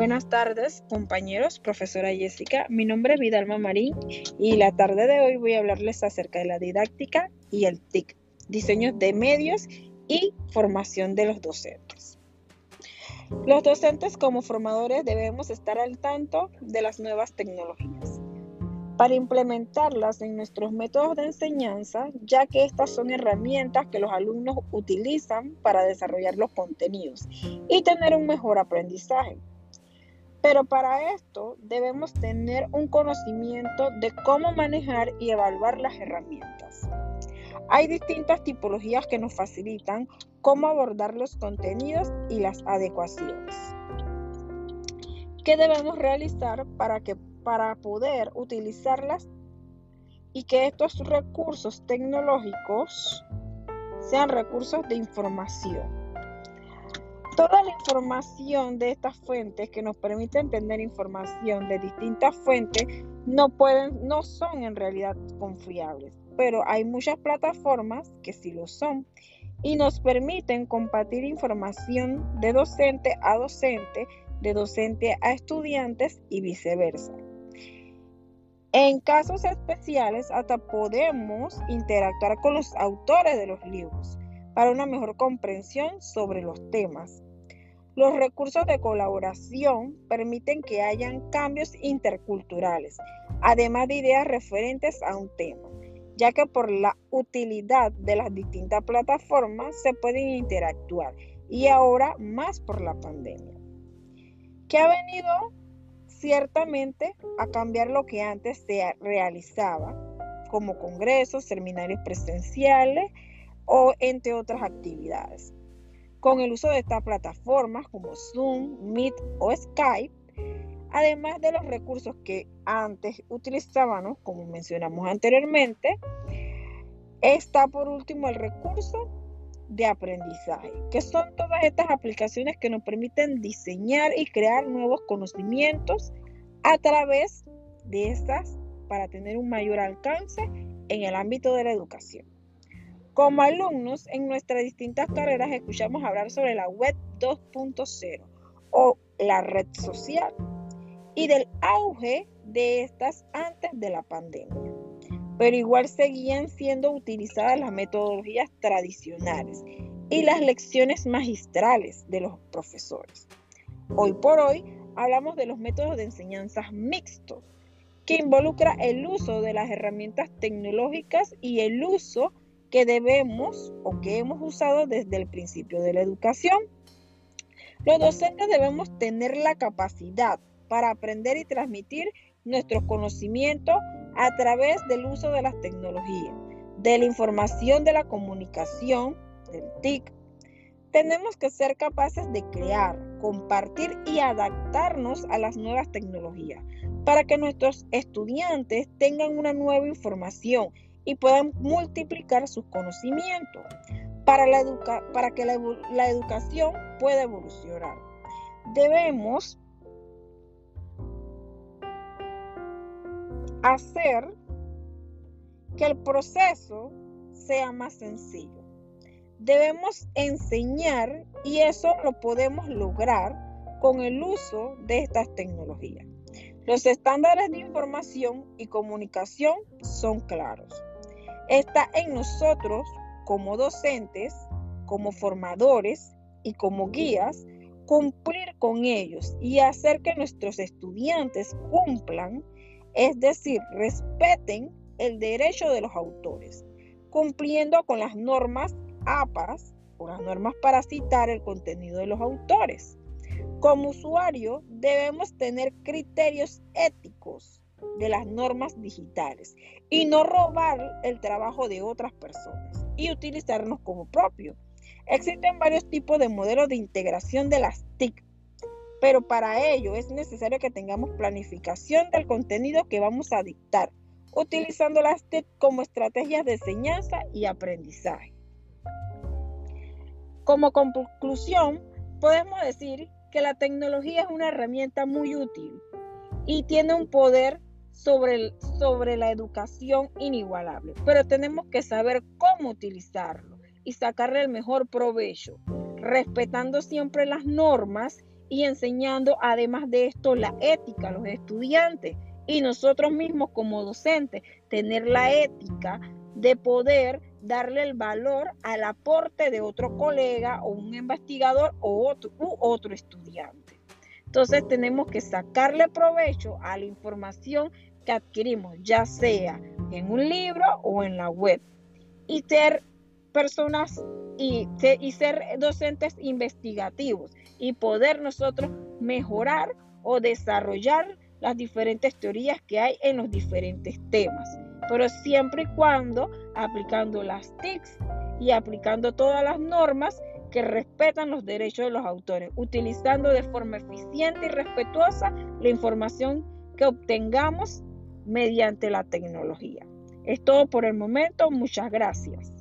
Buenas tardes, compañeros, profesora Jessica. Mi nombre es Vidalma Marín y la tarde de hoy voy a hablarles acerca de la didáctica y el TIC, diseños de medios y formación de los docentes. Los docentes como formadores debemos estar al tanto de las nuevas tecnologías para implementarlas en nuestros métodos de enseñanza, ya que estas son herramientas que los alumnos utilizan para desarrollar los contenidos y tener un mejor aprendizaje. Pero para esto debemos tener un conocimiento de cómo manejar y evaluar las herramientas. Hay distintas tipologías que nos facilitan cómo abordar los contenidos y las adecuaciones. ¿Qué debemos realizar para, que, para poder utilizarlas y que estos recursos tecnológicos sean recursos de información? Toda la información de estas fuentes que nos permiten tener información de distintas fuentes no pueden, no son en realidad confiables, pero hay muchas plataformas que sí lo son y nos permiten compartir información de docente a docente, de docente a estudiantes y viceversa. En casos especiales, hasta podemos interactuar con los autores de los libros para una mejor comprensión sobre los temas. Los recursos de colaboración permiten que hayan cambios interculturales, además de ideas referentes a un tema, ya que por la utilidad de las distintas plataformas se pueden interactuar y ahora más por la pandemia, que ha venido ciertamente a cambiar lo que antes se realizaba, como congresos, seminarios presenciales o entre otras actividades. Con el uso de estas plataformas como Zoom, Meet o Skype, además de los recursos que antes utilizábamos, como mencionamos anteriormente, está por último el recurso de aprendizaje, que son todas estas aplicaciones que nos permiten diseñar y crear nuevos conocimientos a través de estas para tener un mayor alcance en el ámbito de la educación. Como alumnos en nuestras distintas carreras escuchamos hablar sobre la web 2.0 o la red social y del auge de estas antes de la pandemia. Pero igual seguían siendo utilizadas las metodologías tradicionales y las lecciones magistrales de los profesores. Hoy por hoy hablamos de los métodos de enseñanza mixtos, que involucra el uso de las herramientas tecnológicas y el uso que debemos o que hemos usado desde el principio de la educación. Los docentes debemos tener la capacidad para aprender y transmitir nuestros conocimientos a través del uso de las tecnologías, de la información de la comunicación, del TIC. Tenemos que ser capaces de crear, compartir y adaptarnos a las nuevas tecnologías para que nuestros estudiantes tengan una nueva información y puedan multiplicar sus conocimientos para, la para que la, la educación pueda evolucionar. Debemos hacer que el proceso sea más sencillo. Debemos enseñar y eso lo podemos lograr con el uso de estas tecnologías. Los estándares de información y comunicación son claros. Está en nosotros como docentes, como formadores y como guías cumplir con ellos y hacer que nuestros estudiantes cumplan, es decir, respeten el derecho de los autores, cumpliendo con las normas APAS o las normas para citar el contenido de los autores. Como usuario debemos tener criterios éticos de las normas digitales y no robar el trabajo de otras personas y utilizarnos como propio. Existen varios tipos de modelos de integración de las TIC, pero para ello es necesario que tengamos planificación del contenido que vamos a dictar, utilizando las TIC como estrategias de enseñanza y aprendizaje. Como conclusión, podemos decir que la tecnología es una herramienta muy útil y tiene un poder sobre, sobre la educación inigualable, pero tenemos que saber cómo utilizarlo y sacarle el mejor provecho, respetando siempre las normas y enseñando además de esto la ética a los estudiantes y nosotros mismos como docentes, tener la ética de poder darle el valor al aporte de otro colega o un investigador o otro, u otro estudiante. Entonces tenemos que sacarle provecho a la información que adquirimos, ya sea en un libro o en la web, y ser personas y, ser docentes investigativos y poder nosotros mejorar o desarrollar las diferentes teorías que hay en los diferentes temas, pero siempre y cuando aplicando las TICs y aplicando todas las normas que respetan los derechos de los autores, utilizando de forma eficiente y respetuosa la información que obtengamos mediante la tecnología. Es todo por el momento, muchas gracias.